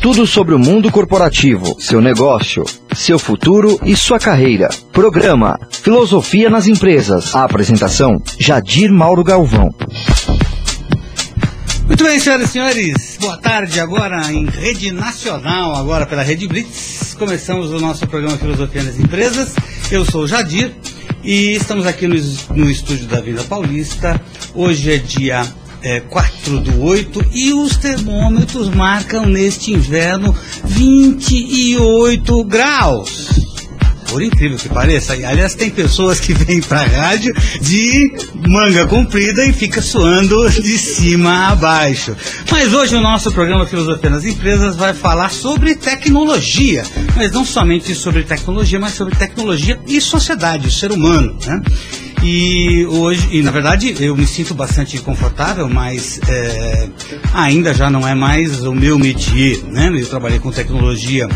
Tudo sobre o mundo corporativo, seu negócio, seu futuro e sua carreira. Programa Filosofia nas Empresas. A apresentação: Jadir Mauro Galvão. Muito bem, senhoras e senhores, boa tarde agora em rede nacional, agora pela Rede Blitz. Começamos o nosso programa Filosofia nas Empresas. Eu sou o Jadir e estamos aqui no, no estúdio da Vila Paulista. Hoje é dia é, 4 do 8 e os termômetros marcam neste inverno 28 graus. Por incrível que pareça, aliás, tem pessoas que vêm para a rádio de manga comprida e fica suando de cima a baixo. Mas hoje o nosso programa Filosofia nas Empresas vai falar sobre tecnologia, mas não somente sobre tecnologia, mas sobre tecnologia e sociedade, o ser humano, né? E hoje, e na verdade eu me sinto bastante confortável, mas é, ainda já não é mais o meu métier, né? Eu trabalhei com tecnologia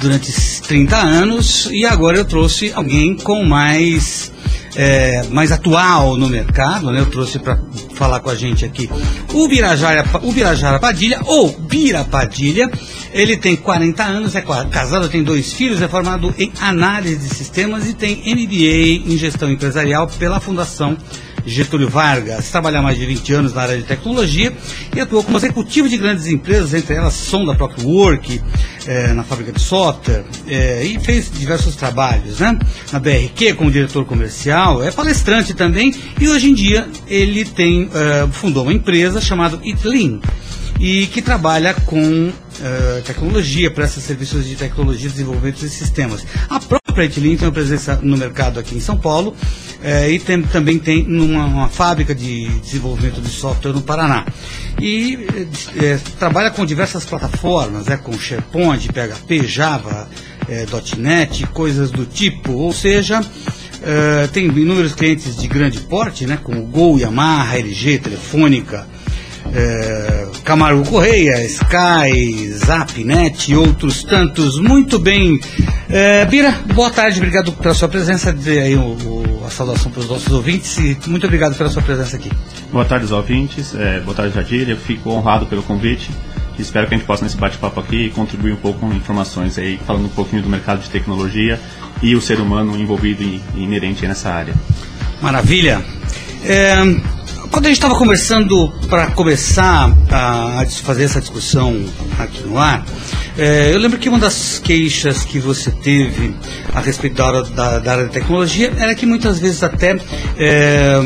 durante 30 anos e agora eu trouxe alguém com mais é, mais atual no mercado, né? Eu trouxe para falar com a gente aqui o Birajara, o Birajara Padilha, ou Bira Padilha. Ele tem 40 anos, é casado, tem dois filhos, é formado em análise de sistemas e tem MBA em gestão empresarial pela Fundação Getúlio Vargas. Trabalha há mais de 20 anos na área de tecnologia e atuou como executivo de grandes empresas, entre elas Sonda Próprio Work, é, na fábrica de software, é, e fez diversos trabalhos, né? Na BRQ como diretor comercial, é palestrante também, e hoje em dia ele tem, é, fundou uma empresa chamada Itlin, e que trabalha com uh, tecnologia, presta serviços de tecnologia, desenvolvimento de sistemas. A Itlin tem uma presença no mercado aqui em São Paulo uh, e tem, também tem uma fábrica de desenvolvimento de software no Paraná. E uh, trabalha com diversas plataformas, é, com SharePoint, PHP, Java, .NET, coisas do tipo, ou seja, tem inúmeros clientes de grande porte, né, como Gol, Yamaha, LG, Telefônica, é, Camargo Correia, Sky, Zapnet e outros tantos. Muito bem. É, Bira, boa tarde, obrigado pela sua presença. Dê aí o, o, a saudação para os nossos ouvintes e muito obrigado pela sua presença aqui. Boa tarde aos ouvintes, é, boa tarde, Jadir. Eu fico honrado pelo convite. Espero que a gente possa, nesse bate-papo aqui, contribuir um pouco com informações aí, falando um pouquinho do mercado de tecnologia e o ser humano envolvido e inerente nessa área. Maravilha. É, quando a gente estava conversando para começar a, fazer essa discussão aqui no ar, é, eu lembro que uma das queixas que você teve a respeito da, área, da, da área de tecnologia era que muitas vezes até é,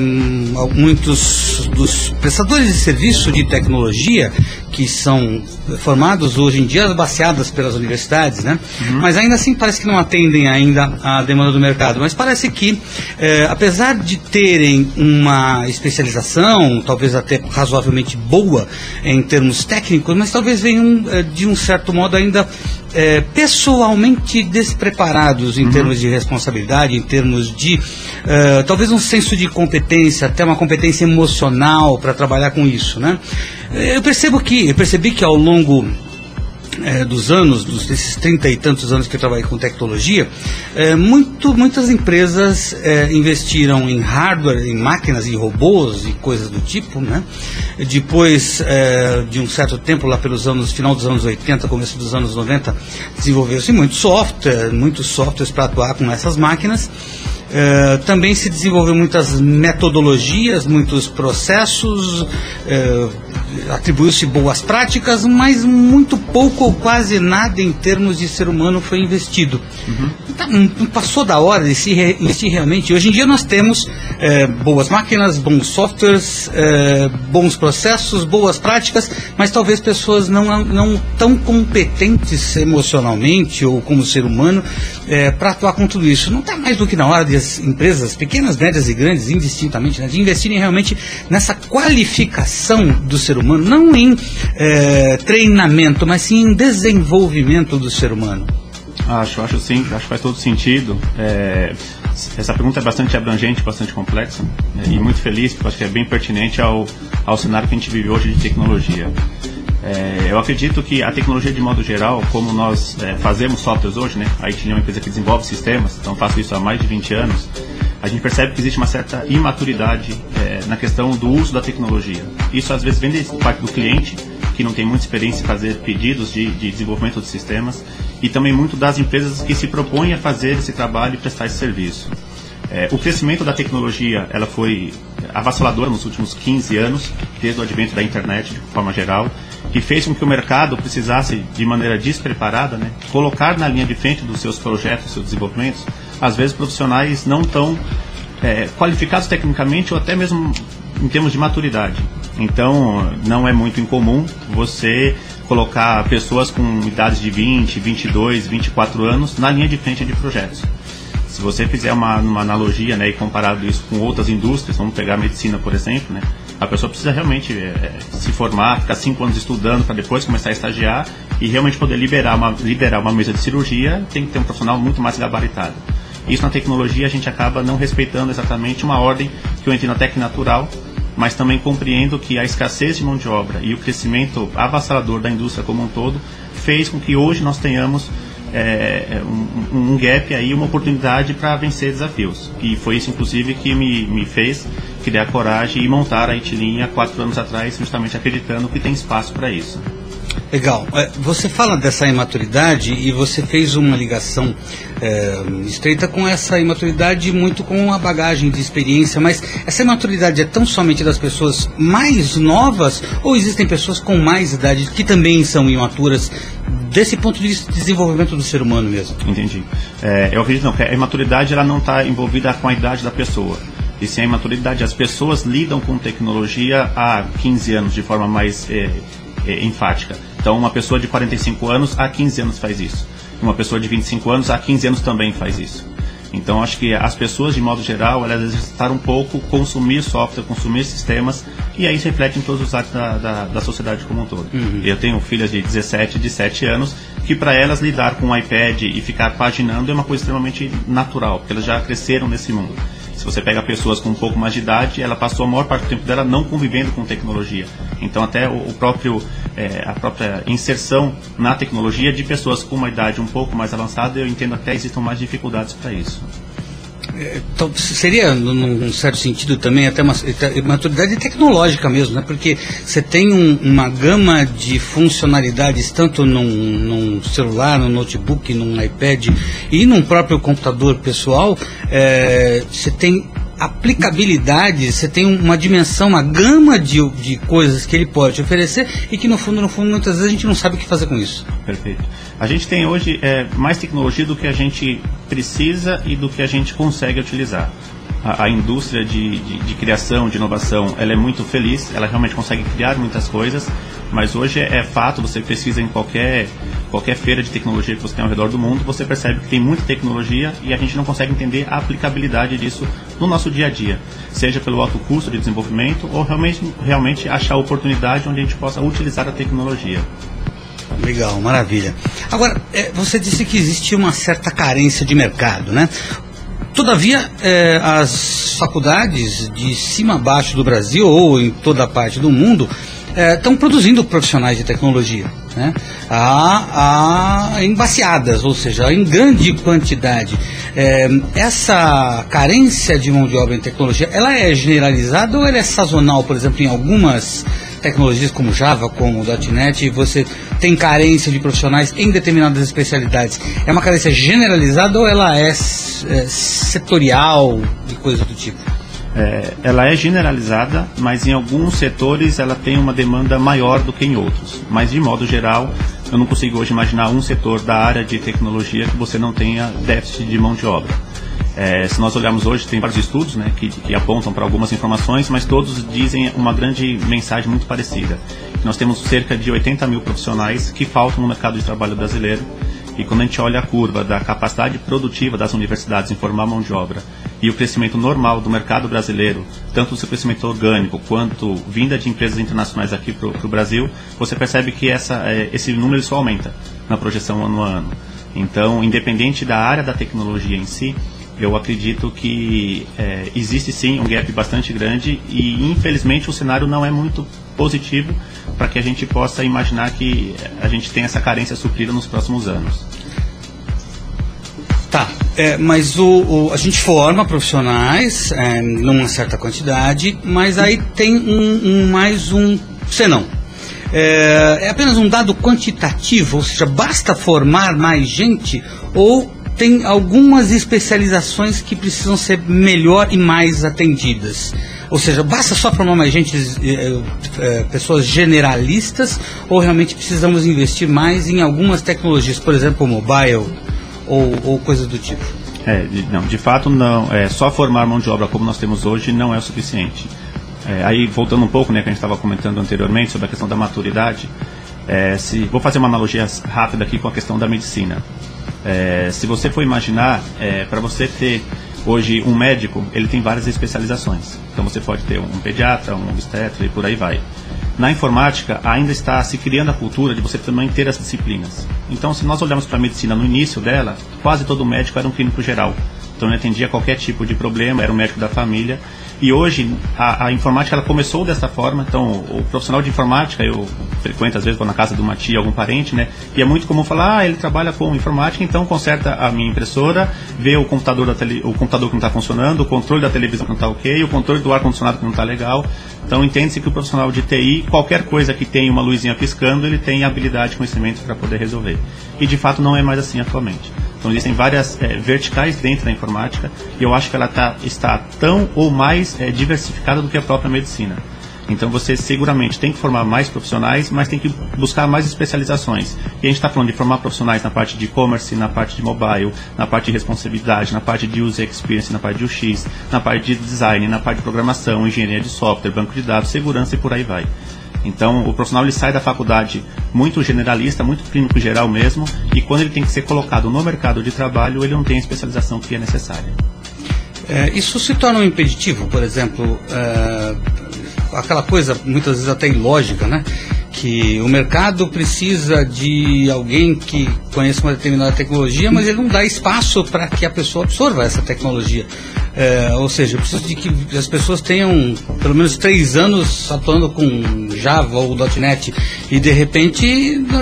muitos dos prestadores de serviço de tecnologia que são formados hoje em dia baseadas pelas universidades, né? Uhum. Mas ainda assim parece que não atendem ainda à demanda do mercado. Mas parece que, é, apesar de terem uma especialização, talvez até razoavelmente boa em termos técnicos, mas talvez venham é, de um certo modo ainda é, pessoalmente despreparados em uhum. termos de responsabilidade, em termos de uh, talvez um senso de competência, até uma competência emocional para trabalhar com isso, né? Eu percebo que, eu percebi que ao longo é, dos anos, dos, desses trinta e tantos anos que eu trabalhei com tecnologia, é, muito, muitas empresas é, investiram em hardware, em máquinas, em robôs e coisas do tipo, né? Depois é, de um certo tempo, lá pelos anos, final dos anos 80, começo dos anos 90, desenvolveu-se muito software, muitos softwares para atuar com essas máquinas. Uh, também se desenvolveu muitas metodologias, muitos processos, uh, atribuiu-se boas práticas, mas muito pouco ou quase nada em termos de ser humano foi investido. Uhum. Então, passou da hora de se investir realmente. Hoje em dia nós temos é, boas máquinas, bons softwares, é, bons processos, boas práticas, mas talvez pessoas não, não tão competentes emocionalmente ou como ser humano é, para atuar com tudo isso. Não está mais do que na hora de as empresas, pequenas, médias e grandes, indistintamente, né, de investirem realmente nessa qualificação do ser humano, não em é, treinamento, mas sim em desenvolvimento do ser humano. Acho, acho sim, acho que faz todo sentido. É, essa pergunta é bastante abrangente, bastante complexa né, e muito feliz, porque acho que é bem pertinente ao, ao cenário que a gente vive hoje de tecnologia. É, eu acredito que a tecnologia de modo geral, como nós é, fazemos softwares hoje, né, a IT é uma empresa que desenvolve sistemas, então faço isso há mais de 20 anos, a gente percebe que existe uma certa imaturidade é, na questão do uso da tecnologia. Isso às vezes vem da parte do cliente, que não tem muita experiência em fazer pedidos de, de desenvolvimento de sistemas, e também muito das empresas que se propõem a fazer esse trabalho e prestar esse serviço. É, o crescimento da tecnologia ela foi avassalador nos últimos 15 anos, desde o advento da internet de forma geral, que fez com que o mercado precisasse, de maneira despreparada, né, colocar na linha de frente dos seus projetos, seus desenvolvimentos, às vezes profissionais não tão é, qualificados tecnicamente ou até mesmo em termos de maturidade. Então, não é muito incomum você colocar pessoas com idades de 20, 22, 24 anos na linha de frente de projetos. Se você fizer uma, uma analogia né, e comparar isso com outras indústrias, vamos pegar a medicina, por exemplo, né, a pessoa precisa realmente é, se formar, ficar cinco anos estudando para depois começar a estagiar e realmente poder liberar uma, liderar uma mesa de cirurgia, tem que ter um profissional muito mais gabaritado. Isso na tecnologia a gente acaba não respeitando exatamente uma ordem que eu entendo até que natural, mas também compreendo que a escassez de mão de obra e o crescimento avassalador da indústria como um todo fez com que hoje nós tenhamos é, é, um, um, gap aí, uma oportunidade para vencer desafios. E foi isso, inclusive, que me, me fez criar coragem e montar a Itilinha quatro anos atrás, justamente acreditando que tem espaço para isso. Legal. É, você fala dessa imaturidade e você fez uma ligação é, estreita com essa imaturidade, muito com a bagagem de experiência, mas essa imaturidade é tão somente das pessoas mais novas ou existem pessoas com mais idade que também são imaturas desse ponto de vista de desenvolvimento do ser humano mesmo? Entendi. É, eu acredito não, que a imaturidade ela não está envolvida com a idade da pessoa. E sim a imaturidade, as pessoas lidam com tecnologia há 15 anos de forma mais é, é, enfática. Então, uma pessoa de 45 anos há 15 anos faz isso. Uma pessoa de 25 anos há 15 anos também faz isso. Então, acho que as pessoas, de modo geral, elas exercitaram um pouco consumir software, consumir sistemas, e aí isso reflete em todos os atos da, da, da sociedade como um todo. Uhum. Eu tenho filhas de 17, 17 anos, que para elas lidar com um iPad e ficar paginando é uma coisa extremamente natural, porque elas já cresceram nesse mundo. Se você pega pessoas com um pouco mais de idade, ela passou a maior parte do tempo dela não convivendo com tecnologia. Então até o, próprio é, a própria inserção na tecnologia de pessoas com uma idade um pouco mais avançada, eu entendo até existam mais dificuldades para isso. Então, seria, num certo sentido, também até uma maturidade tecnológica mesmo, né? porque você tem um, uma gama de funcionalidades, tanto num, num, celular, num notebook, num iPad e num próprio computador pessoal, é, você tem aplicabilidade, você tem uma dimensão, uma gama de, de coisas que ele pode oferecer e que no fundo, no fundo, muitas vezes a gente não sabe o que fazer com isso. Perfeito. A gente tem hoje é, mais tecnologia do que a gente precisa e do que a gente consegue utilizar. A, a indústria de, de, de, criação, de inovação, ela é muito feliz, ela realmente consegue criar muitas coisas, mas hoje é, é fato, você pesquisa em qualquer qualquer feira de tecnologia que você tem ao redor do mundo, você percebe que tem muita tecnologia e a gente não consegue entender a aplicabilidade disso no nosso dia a dia, seja pelo alto custo de desenvolvimento ou realmente, realmente achar oportunidade onde a gente possa utilizar a tecnologia. Legal, maravilha. Agora, é, você disse que existe uma certa carência de mercado, né? Todavia, é, as faculdades de cima a baixo do Brasil ou em toda a parte do mundo estão é, produzindo profissionais de tecnologia. Né? A embaciadas, ou seja, em grande quantidade. É, essa carência de mão de obra em tecnologia, ela é generalizada ou ela é sazonal, por exemplo, em algumas tecnologias como Java, como .NET, você tem carência de profissionais em determinadas especialidades. É uma carência generalizada ou ela é, é setorial e coisa do tipo? É, ela é generalizada, mas em alguns setores ela tem uma demanda maior do que em outros. Mas de modo geral, eu não consigo hoje imaginar um setor da área de tecnologia que você não tenha déficit de mão de obra. É, se nós olharmos hoje, tem vários estudos né, que, que apontam para algumas informações, mas todos dizem uma grande mensagem muito parecida. Nós temos cerca de 80 mil profissionais que faltam no mercado de trabalho brasileiro e quando a gente olha a curva da capacidade produtiva das universidades em formar mão de obra e o crescimento normal do mercado brasileiro, tanto o seu crescimento orgânico quanto vinda de empresas internacionais aqui para o Brasil, você percebe que essa, é, esse número só aumenta na projeção ano a ano. Então, independente da área da tecnologia em si, eu acredito que é, existe sim um gap bastante grande e infelizmente o cenário não é muito positivo para que a gente possa imaginar que a gente tenha essa carência suprida nos próximos anos. Tá, é, mas o, o, a gente forma profissionais é, numa certa quantidade, mas aí tem um, um mais um senão. é, é apenas um dado quantitativo, ou seja, basta formar mais gente ou tem algumas especializações que precisam ser melhor e mais atendidas. Ou seja, basta só formar mais gente, é, é, pessoas generalistas, ou realmente precisamos investir mais em algumas tecnologias, por exemplo, mobile ou, ou coisas do tipo? É, não, de fato não. É, só formar mão de obra como nós temos hoje não é o suficiente. É, aí voltando um pouco, né, que a gente estava comentando anteriormente sobre a questão da maturidade, é, se vou fazer uma analogia rápida aqui com a questão da medicina. É, se você for imaginar, é, para você ter hoje um médico, ele tem várias especializações. Então você pode ter um pediatra, um obstetra e por aí vai. Na informática, ainda está se criando a cultura de você também ter as disciplinas. Então, se nós olharmos para a medicina no início dela, quase todo médico era um clínico geral. Então, ele atendia qualquer tipo de problema, era um médico da família. E hoje a, a, informática ela começou dessa forma. Então o profissional de informática eu frequento às vezes vou na casa de uma tia, algum parente, né? E é muito comum falar, ah, ele trabalha com informática, então conserta a minha impressora, vê o computador da tele, o computador que não está funcionando, o controle da televisão que não está ok, o controle do ar condicionado que não está legal. Então entende-se que o profissional de TI, qualquer coisa que tenha uma luzinha piscando, ele tem habilidade e conhecimento para poder resolver. E de fato não é mais assim atualmente. Então existem várias é, verticais dentro da informática e eu acho que ela tá, está tão ou mais é, diversificada do que a própria medicina. Então você seguramente tem que formar mais profissionais, mas tem que buscar mais especializações. E a gente está falando de formar profissionais na parte de e-commerce, na parte de mobile, na parte de responsabilidade, na parte de user experience, na parte de UX, na parte de design, na parte de programação, engenharia de software, banco de dados, segurança e por aí vai. Então, o profissional ele sai da faculdade muito generalista, muito clínico geral mesmo, e quando ele tem que ser colocado no mercado de trabalho, ele não tem a especialização que é necessária. É, isso se torna um impeditivo, por exemplo, é, aquela coisa muitas vezes até ilógica, né? que o mercado precisa de alguém que conheça uma determinada tecnologia, mas ele não dá espaço para que a pessoa absorva essa tecnologia. É, ou seja, eu preciso de que as pessoas tenham pelo menos três anos atuando com Java ou .NET e de repente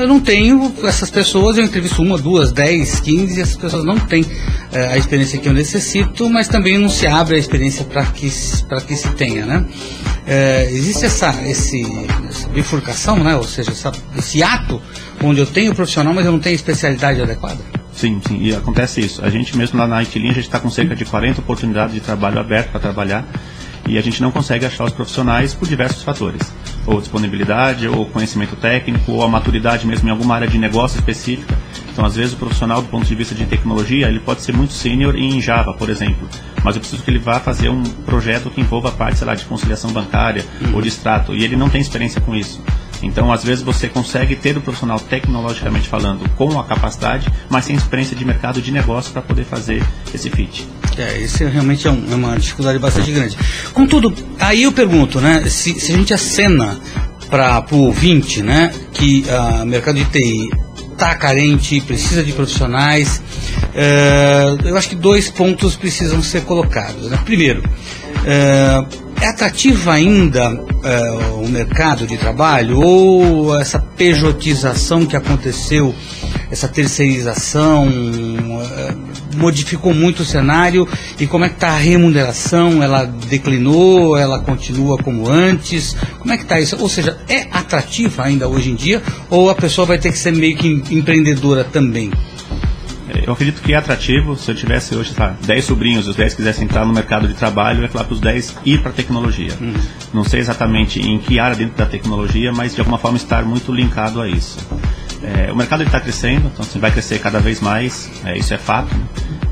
eu não tenho essas pessoas, eu entrevisto uma, duas, dez, quinze e essas pessoas não têm é, a experiência que eu necessito, mas também não se abre a experiência para que, que se tenha, né? É, existe essa, esse, essa bifurcação, né? ou seja, essa, esse ato onde eu tenho profissional, mas eu não tenho especialidade adequada? Sim, sim, e acontece isso. A gente mesmo lá na Itlin, a gente está com cerca de 40 oportunidades de trabalho aberto para trabalhar e a gente não consegue achar os profissionais por diversos fatores. Ou disponibilidade, ou conhecimento técnico, ou a maturidade mesmo em alguma área de negócio específica. Então, às vezes, o profissional, do ponto de vista de tecnologia, ele pode ser muito sênior em Java, por exemplo. Mas eu preciso que ele vá fazer um projeto que envolva a parte, sei lá, de conciliação bancária ou de extrato. E ele não tem experiência com isso. Então, às vezes, você consegue ter o profissional tecnologicamente falando com a capacidade, mas sem experiência de mercado de negócio para poder fazer esse fit. É, isso realmente é, um, é, uma dificuldade bastante grande. Contudo, aí eu pergunto, né, se, se a gente acena para o ouvinte, né, que o uh, mercado de TI está carente, precisa de profissionais, uh, eu acho que dois pontos precisam ser colocados. Né? Primeiro, uh, é atrativo ainda uh, o mercado de trabalho ou essa pejotização que aconteceu, essa terceirização, modificou muito o cenário e como é que está a remuneração? Ela declinou? Ela continua como antes? Como é que está isso? Ou seja, é atrativa ainda hoje em dia ou a pessoa vai ter que ser meio que empreendedora também? eu acredito que é atrativo. Se eu tivesse hoje, tá, 10 sobrinhos, os 10 quisessem entrar no mercado de trabalho, eu ia falar para os 10 ir para a tecnologia. Uhum. Não sei exatamente em que área dentro da tecnologia, mas de alguma forma estar muito linkado a isso. É, o mercado está crescendo, então assim, vai crescer cada vez mais, é, isso é fato. Né?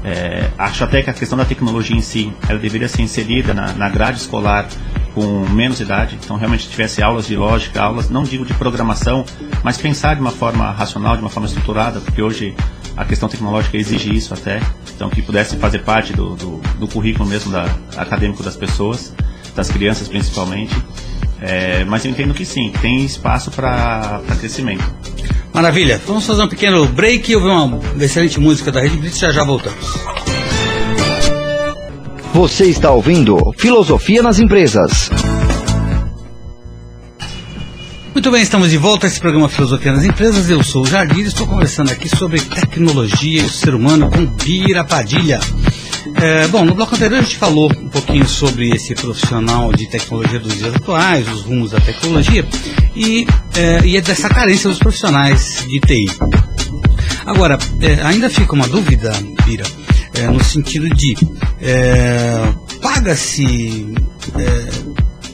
É, acho até que a questão da tecnologia em si, ela deveria ser inserida na, na grade escolar com menos idade, então realmente tivesse aulas de lógica, aulas, não digo de programação, mas pensar de uma forma racional, de uma forma estruturada, porque hoje a questão tecnológica exige isso até, então que pudesse fazer parte do, do, do currículo mesmo da, acadêmico das pessoas, das crianças principalmente. É, mas eu entendo que sim, tem espaço para crescimento. Maravilha, vamos fazer um pequeno break e ouvir uma excelente música da Rede Blitz já já voltamos. Você está ouvindo Filosofia nas Empresas. Muito bem, estamos de volta a esse programa Filosofia nas Empresas. Eu sou o Jardim e estou conversando aqui sobre tecnologia e o ser humano com Bira Padilha. É, bom, no bloco anterior a gente falou um pouquinho sobre esse profissional de tecnologia dos dias atuais, os rumos da tecnologia e, é, e é dessa carência dos profissionais de TI. Agora, é, ainda fica uma dúvida, Bira, é, no sentido de é, paga-se é,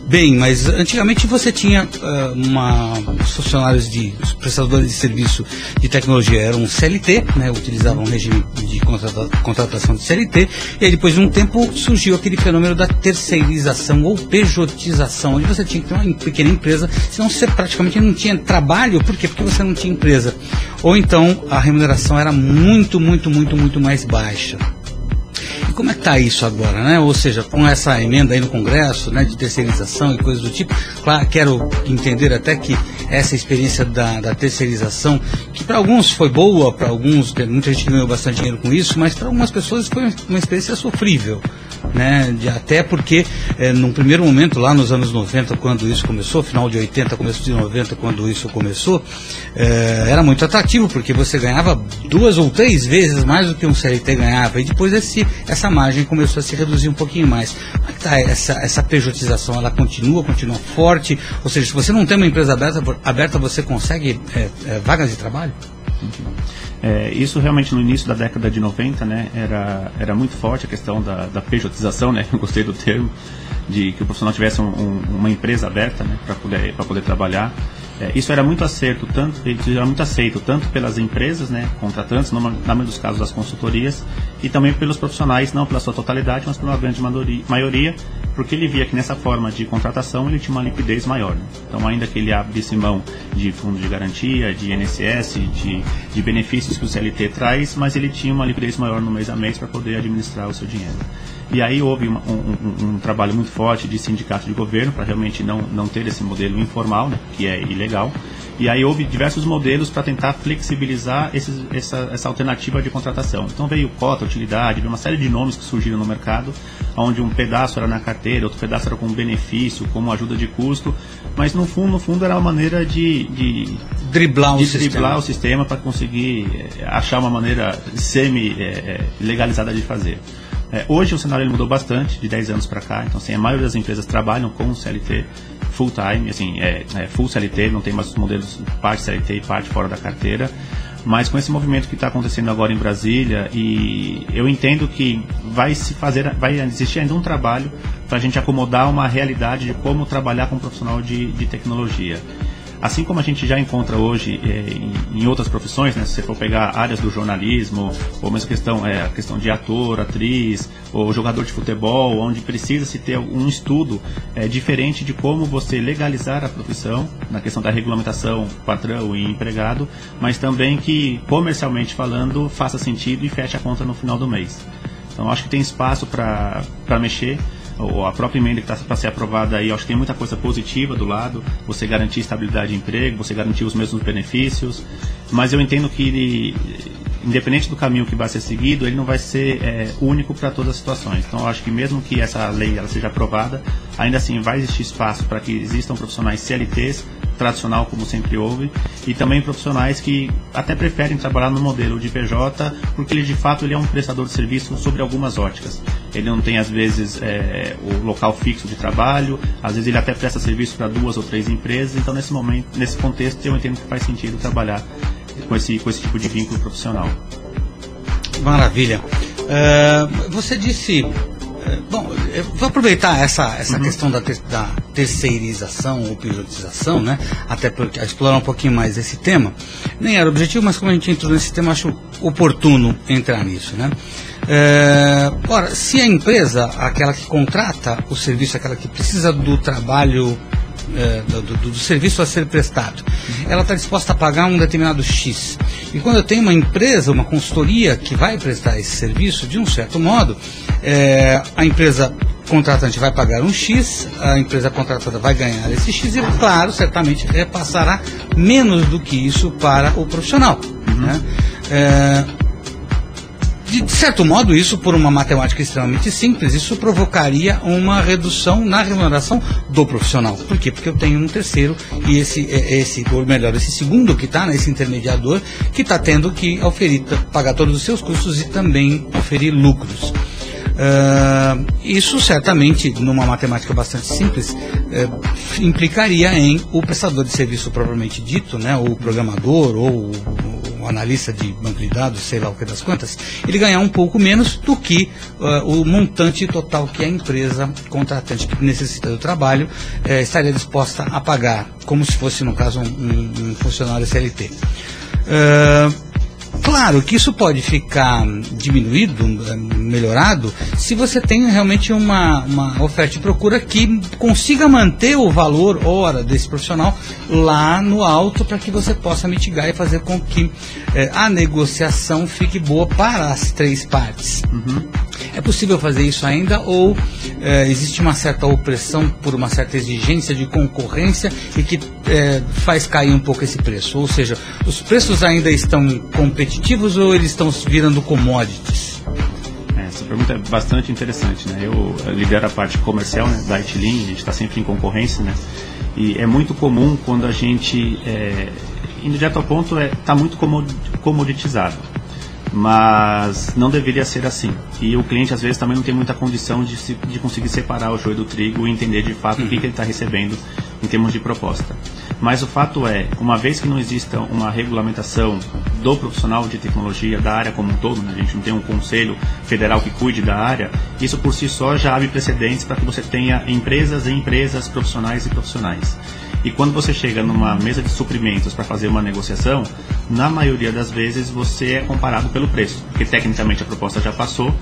Bem, mas antigamente você tinha uh, uma, os funcionários de prestadores de serviço de tecnologia eram CLT, né, utilizavam um regime de contrata, contratação de CLT, e aí depois de um tempo surgiu aquele fenômeno da terceirização ou pejotização, onde você tinha que ter uma pequena empresa, senão você praticamente não tinha trabalho, por quê? Porque você não tinha empresa. Ou então a remuneração era muito, muito, muito, muito mais baixa. Como é que está isso agora, né? Ou seja, com essa emenda aí no Congresso, né, de terceirização e coisas do tipo, claro, quero entender até que essa experiência da, da terceirização, que para alguns foi boa, para alguns, muita gente ganhou bastante dinheiro com isso, mas para algumas pessoas foi uma experiência sofrível, né? De, até porque, é, num primeiro momento, lá nos anos 90, quando isso começou, final de 80, começo de 90, quando isso começou, é, era muito atrativo, porque você ganhava duas ou três vezes mais do que um CLT ganhava, e depois esse, essa margem começou a se reduzir um pouquinho mais. Como é que está essa, essa pejotização? Ela continua, continua forte? Ou seja, se você não tem uma empresa aberta, aberta você consegue é, é, vagas de trabalho? É, isso realmente no início da década de 90, né, era, era muito forte a questão da, da pejotização, né, eu gostei do termo, de que o profissional tivesse um, um, uma empresa aberta, né, para poder, poder trabalhar. É, isso era muito acerto, tanto, era muito aceito tanto pelas empresas, né, contratantes, na maioria dos casos das consultorias, e também pelos profissionais, não pela sua totalidade, mas pela grande maioria, porque ele via que nessa forma de contratação ele tinha uma liquidez maior. Né? Então, ainda que ele abrisse mão de fundo de garantia, de INSS, de, de benefícios que o CLT traz, mas ele tinha uma liquidez maior no mês a mês para poder administrar o seu dinheiro. E aí houve um, um, um, trabalho muito forte de sindicato de governo para realmente não, não ter esse modelo informal, né, que é ilegal. E aí houve diversos modelos para tentar flexibilizar esses, essa, essa alternativa de contratação. Então veio cota, utilidade, veio uma série de nomes que surgiram no mercado, onde um pedaço era na carteira, outro pedaço era como benefício, como ajuda de custo, mas no fundo, no fundo era uma maneira de, de driblar o de sistema, driblar o sistema para conseguir é, achar uma maneira semi é, legalizada de fazer. É, hoje o cenário mudou bastante, de 10 anos para cá, então assim, a maioria das empresas trabalham com CLT full time, assim, é, é, full CLT, não tem mais os modelos parte CLT e parte fora da carteira, mas com esse movimento que está acontecendo agora em Brasília, e eu entendo que vai se fazer, vai existir ainda um trabalho para a gente acomodar uma realidade de como trabalhar com um profissional de, de tecnologia. Assim como a gente já encontra hoje é, em, em, outras profissões, né, se você for pegar áreas do jornalismo, ou mesmo questão, é, a questão de ator, atriz, ou jogador de futebol, onde precisa se ter um estudo é, diferente de como você legalizar a profissão, na questão da regulamentação patrão e empregado, mas também que, comercialmente falando, faça sentido e feche a conta no final do mês. Então acho que tem espaço para mexer ou a própria emenda que está para ser aprovada aí, acho que tem muita coisa positiva do lado, você garantir estabilidade de emprego, você garantir os mesmos benefícios, mas eu entendo que ele, independente do caminho que vai ser seguido, ele não vai ser é, único para todas as situações. Então, eu acho que mesmo que essa lei ela seja aprovada, ainda assim vai existir espaço para que existam profissionais CLTs tradicional, como sempre houve, e também profissionais que até preferem trabalhar no modelo de PJ, porque ele de fato ele é um prestador de serviço sobre algumas óticas. Ele não tem às vezes é, o local fixo de trabalho, às vezes ele até presta serviço para duas ou três empresas, então nesse momento, nesse contexto, eu entendo que faz sentido trabalhar com esse, com esse tipo de vínculo profissional. Maravilha. Uh, você disse Bom, eu vou aproveitar essa, essa uhum. questão da, ter, da terceirização ou pejotização, né? Até para explorar um pouquinho mais esse tema. Nem era objetivo, mas como a gente entrou nesse tema, acho oportuno entrar nisso, né? É, ora, se a empresa, aquela que contrata o serviço, aquela que precisa do trabalho é, do, do, do, serviço a ser prestado. Ela está disposta a pagar um determinado X. E quando eu tenho uma empresa, uma consultoria que vai prestar esse serviço, de um certo modo, é, a empresa contratante vai pagar um X, a empresa contratada vai ganhar esse X e, claro, certamente repassará menos do que isso para o profissional. Uhum. Né? É, de certo modo, isso, por uma matemática extremamente simples, isso provocaria uma redução na remuneração do profissional. Por quê? Porque eu tenho um terceiro e esse, é, esse ou melhor, esse segundo que está, nesse intermediador, que está tendo que oferir, pagar todos os seus custos e também oferir lucros. Uh, isso certamente, numa matemática bastante simples, uh, implicaria em o prestador de serviço propriamente dito, né, o programador ou o, analista de banco de dados, sei lá o que das quantas, ele ganhar um pouco menos do que uh, o montante total que a empresa contratante que necessita do trabalho eh, estaria disposta a pagar, como se fosse, no caso, um, um, funcionário CLT. Uh, Claro que isso pode ficar diminuído, eh, melhorado, se você tem realmente uma, uma oferta e procura que consiga manter o valor hora desse profissional lá no alto para que você possa mitigar e fazer com que eh, a negociação fique boa para as três partes. Uhum. É possível fazer isso ainda ou eh, existe uma certa opressão por uma certa exigência de concorrência e que faz cair um pouco esse preço? Ou seja, os preços ainda estão competitivos competitivos ou eles estão virando commodities? É, essa pergunta é bastante interessante, né? Eu lidero a parte comercial né, da Itlin, a gente está sempre em concorrência, né? E é muito comum quando a gente, é, indo direto ao ponto, está é, tá muito comoditizado mas não deveria ser assim. E o cliente às vezes também não tem muita condição de, se, de conseguir separar o joio do trigo e entender de fato uhum. o que, que ele está recebendo em termos de proposta. Mas o fato é, uma vez que não exista uma regulamentação do profissional de tecnologia, da área como um todo, né? a gente não tem um conselho federal que cuide da área, isso por si só já abre precedentes para que você tenha empresas e empresas, profissionais e profissionais. E quando você chega numa mesa de suprimentos para fazer uma negociação, na maioria das vezes você é comparado pelo preço, porque tecnicamente a proposta já passou,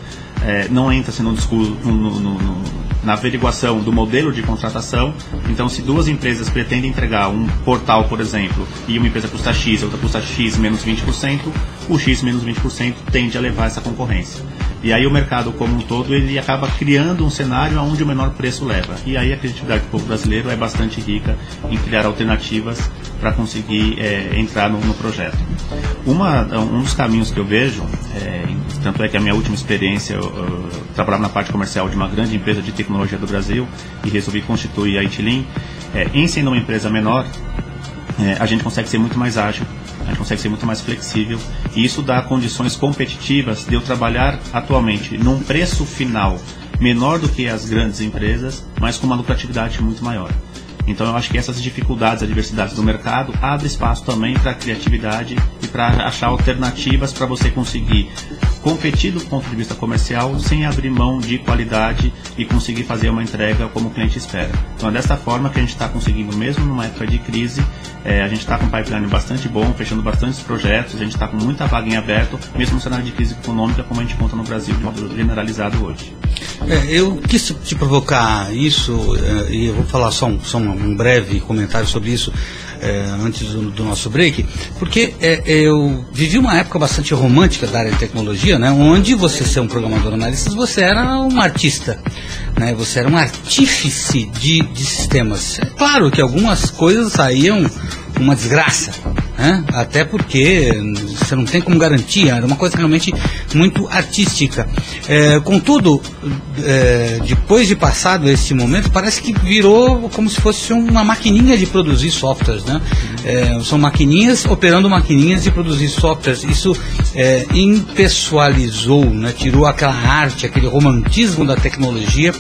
é, não entra assim, no, no, no, na averiguação do modelo de contratação. Então, se duas empresas pretendem entregar um portal, por exemplo, e uma empresa custa X, outra custa X menos 20%, o X menos 20% tende a levar essa concorrência. E aí o mercado como um todo ele acaba criando um cenário onde o menor preço leva. E aí a criatividade do povo brasileiro é bastante rica em criar alternativas para conseguir é, entrar no, no, projeto. Uma, um dos caminhos que eu vejo, é, tanto é que a minha última experiência, eu, eu trabalhava na parte comercial de uma grande empresa de tecnologia do Brasil e resolvi constituir a Itilin, é, em sendo uma empresa menor, é, a gente consegue ser muito mais ágil, a gente consegue ser muito mais flexível e isso dá condições competitivas de eu trabalhar atualmente num preço final menor do que as grandes empresas, mas com uma lucratividade muito maior. Então eu acho que essas dificuldades, adversidades do mercado abre espaço também para a criatividade e para achar alternativas para você conseguir competir do ponto de vista comercial sem abrir mão de qualidade e conseguir fazer uma entrega como o cliente espera. Então é dessa forma que a gente está conseguindo, mesmo numa época de crise, é, a gente está com um pipeline bastante bom, fechando bastantes projetos, a gente está com muita vaga em aberto, mesmo no cenário de crise econômica como a gente conta no Brasil de modo generalizado hoje. É, eu quis te provocar isso, é, e eu vou falar só um, só um breve comentário sobre isso é, antes do, do, nosso break, porque é, eu vivi uma época bastante romântica da área de tecnologia, né, onde você ser um programador analista, você era um artista, né, você era um artífice de, de sistemas. É claro que algumas coisas saíam uma desgraça, né? até porque você não tem como garantir, era uma coisa realmente muito artística. É, contudo, é, depois de passado esse momento, parece que virou como se fosse uma maquininha de produzir softwares. Né? É, são maquininhas operando maquininhas de produzir softwares. Isso é, impessoalizou, né? tirou aquela arte, aquele romantismo da tecnologia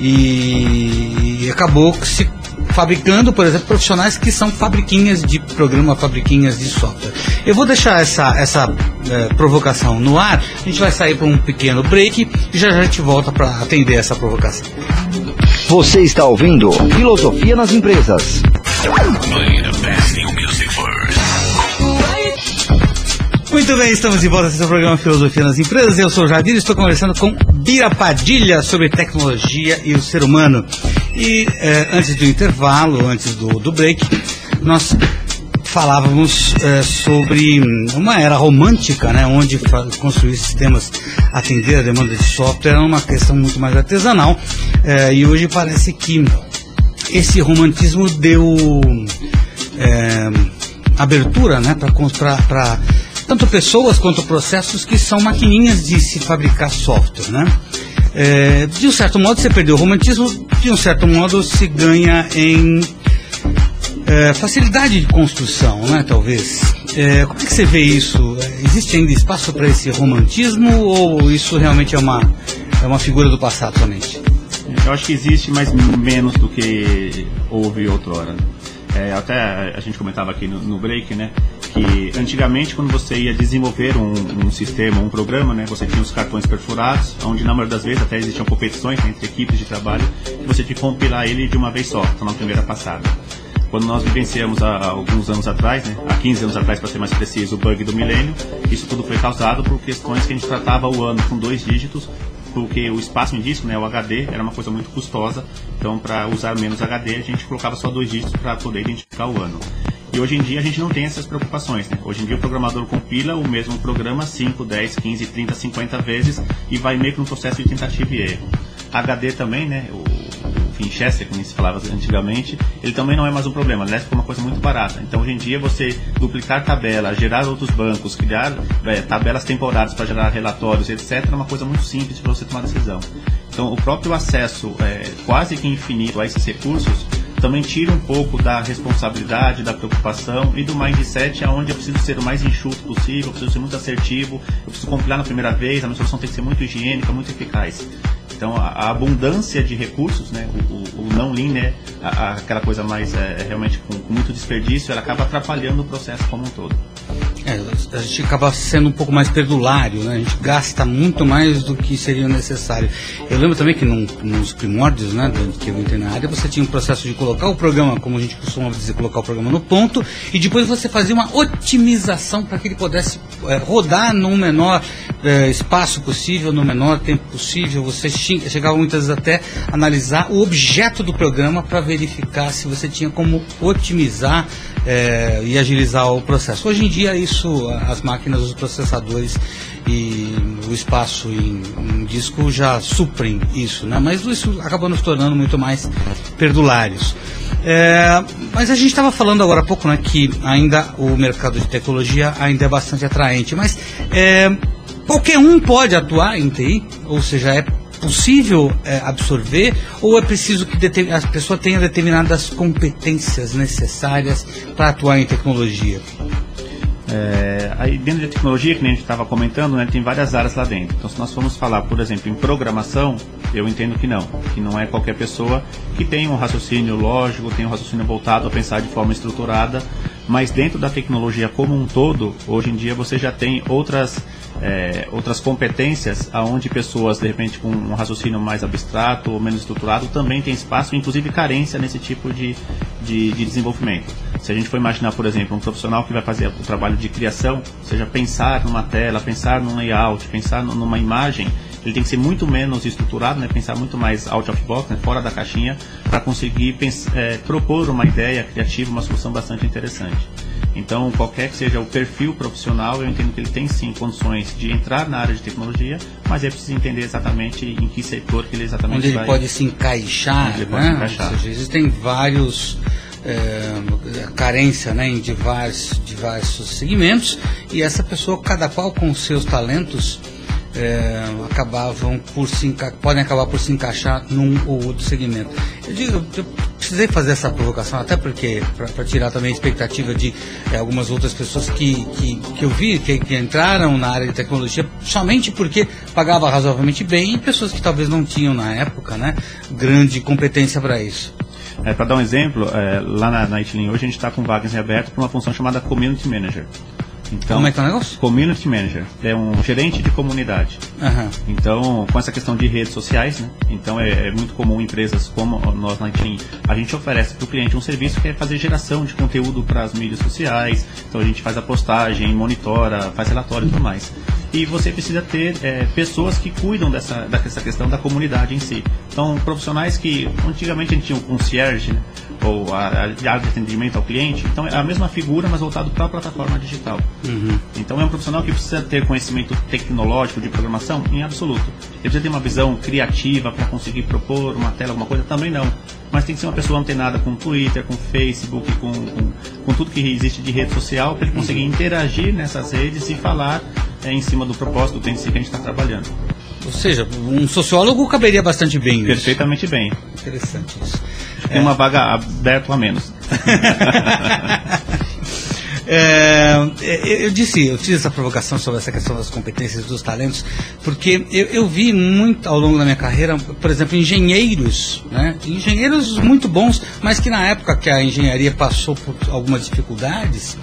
e acabou se fabricando, por exemplo, profissionais que são fabriquinhas de programa, fabriquinhas de software. Eu vou deixar essa, essa é, provocação no ar, a gente vai sair para um pequeno break e já já a gente volta para atender essa provocação. Você está ouvindo Filosofia nas Empresas. Muito bem, estamos de volta ao programa Filosofia nas Empresas. Eu sou o Jadir e estou conversando com Bira Padilha sobre tecnologia e o ser humano. E eh, antes do intervalo, antes do, do break, nós falávamos eh, sobre uma era romântica, né, onde construir sistemas, atender a demanda de software era uma questão muito mais artesanal. Eh, e hoje parece que esse romantismo deu abertura né, para tanto pessoas quanto processos que são maquininhas de se fabricar software, né? É, de um certo modo você perdeu o romantismo, de um certo modo se ganha em é, facilidade de construção, né, talvez. É, como é que você vê isso? Existe ainda espaço para esse romantismo ou isso realmente é uma, é uma figura do passado somente? Eu acho que existe, mas menos do que houve outrora. É, até a gente comentava aqui no, no, break, né? Que antigamente, quando você ia desenvolver um, um, sistema, um programa, né? Você tinha os cartões perfurados, onde na maioria das vezes até existiam competições entre equipes de trabalho, e você tinha que compilar ele de uma vez só, então na primeira passada. Quando nós vivenciamos há, há alguns anos atrás, né, há 15 anos atrás para ser mais preciso, o bug do milênio, isso tudo foi causado por questões que a gente tratava o ano com dois dígitos, porque o espaço em disco, né, o HD, era uma coisa muito custosa, então para usar menos HD a gente colocava só dois dígitos para poder identificar o ano. E hoje em dia a gente não tem essas preocupações. Né? Hoje em dia o programador compila o mesmo programa 5, 10, 15, 30, 50 vezes e vai meio que num processo de tentativa e erro. HD também, né? O, Winchester, como se falava antigamente, ele também não é mais um problema. Aliás, ficou uma coisa muito barata. Então, hoje em dia, você duplicar tabela, gerar outros bancos, criar é, tabelas temporárias para gerar relatórios, etc., é uma coisa muito simples para você tomar decisão. Então, o próprio acesso é, quase que infinito a esses recursos também tira um pouco da responsabilidade, da preocupação e do mindset aonde eu preciso ser o mais enxuto possível, eu preciso ser muito assertivo, eu preciso compilar na primeira vez, a minha solução tem que ser muito higiênica, muito eficaz. Então a, abundância de recursos, né, o, o, o não lean, né, a, a, aquela coisa mais é, é realmente com, com, muito desperdício, ela acaba atrapalhando o processo como um todo. É, a gente acaba sendo um pouco mais perdulário, né? a gente gasta muito mais do que seria necessário. Eu lembro também que num, nos primórdios né, que eu entrei na área, você tinha um processo de colocar o programa, como a gente costuma dizer, colocar o programa no ponto, e depois você fazia uma otimização para que ele pudesse é, rodar no menor é, espaço possível, no menor tempo possível. Você chegava muitas vezes até analisar o objeto do programa para verificar se você tinha como otimizar é, e agilizar o processo. Hoje em dia isso, as máquinas, os processadores e o espaço em, em disco já suprem isso, né? mas isso acabou nos tornando muito mais perdulários. É, mas a gente estava falando agora há pouco né, que ainda o mercado de tecnologia ainda é bastante atraente, mas é, qualquer um pode atuar em TI, ou seja, é possível é, absorver ou é preciso que a pessoa tenha determinadas competências necessárias para atuar em tecnologia? É, aí dentro da tecnologia, que a gente estava comentando, né, tem várias áreas lá dentro. Então, se nós formos falar, por exemplo, em programação, eu entendo que não, que não é qualquer pessoa que tem um raciocínio lógico, tem um raciocínio voltado a pensar de forma estruturada, mas dentro da tecnologia como um todo, hoje em dia você já tem outras é, outras competências aonde pessoas de repente com um raciocínio mais abstrato ou menos estruturado também tem espaço, inclusive carência nesse tipo de, de, de, desenvolvimento. Se a gente for imaginar, por exemplo, um profissional que vai fazer o trabalho de criação, seja pensar numa tela, pensar num layout, pensar numa imagem, ele tem que ser muito menos estruturado, né, pensar muito mais out of box, né, fora da caixinha, para conseguir é, propor uma ideia criativa, uma solução bastante interessante. Então, qualquer que seja o perfil profissional, eu entendo que ele tem sim condições de entrar na área de tecnologia, mas é preciso entender exatamente em que setor que ele exatamente Onde vai... ele pode se encaixar, Onde ele né? pode se encaixar. Seja, existem vários... É, carência né, em diversos, diversos segmentos e essa pessoa, cada qual com seus talentos, é, acabavam por se podem acabar por se encaixar num ou outro segmento. Eu, digo, eu precisei fazer essa provocação até porque para tirar também a expectativa de é, algumas outras pessoas que, que, que eu vi que, que, entraram na área de tecnologia somente porque pagava razoavelmente bem e pessoas que talvez não tinham na época, né, grande competência para isso. É, para dar um exemplo, é, lá na, Itlin hoje a gente está com vagas em aberto para uma função chamada Community Manager. Então, Como é que é o negócio? Community Manager. É um gerente de comunidade. Uhum. Então, com essa questão de redes sociais, né? Então é, é muito comum empresas como nós na Team, a gente oferece para o cliente um serviço que é fazer geração de conteúdo para as mídias sociais. Então a gente faz a postagem, monitora, faz relatório e tudo mais. E você precisa ter é, pessoas que cuidam dessa, dessa questão da comunidade em si. Então, profissionais que antigamente a gente tinha um concierge, né? ou a, a área de atendimento ao cliente. Então é a mesma figura, mas voltado para a plataforma digital. Uhum. Então é um profissional que precisa ter conhecimento tecnológico de programação em absoluto. Ele precisa ter uma visão criativa para conseguir propor uma tela, alguma coisa, também não. Mas tem que ser uma pessoa antenada com Twitter, com Facebook, com, com, com tudo que existe de rede social, para ele conseguir uhum. interagir nessas redes e falar é, em cima do propósito do que a gente está trabalhando. Ou seja, um sociólogo caberia bastante bem. Perfeitamente isso. bem. Interessante isso. Tem é. uma vaga aberta a menos. É, eu disse, eu fiz essa provocação sobre essa questão das competências dos talentos, porque eu, eu, vi muito ao longo da minha carreira, por exemplo, engenheiros, né? engenheiros muito bons, mas que na época que a engenharia passou por algumas dificuldades,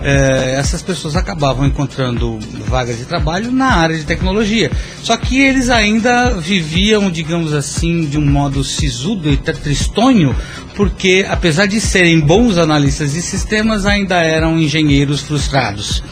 é, essas pessoas acabavam encontrando vagas de trabalho na área de tecnologia. Só que eles ainda viviam, digamos assim, de um modo sisudo e tristonho, porque apesar de serem bons analistas de sistemas, ainda eram engenheiros frustrados.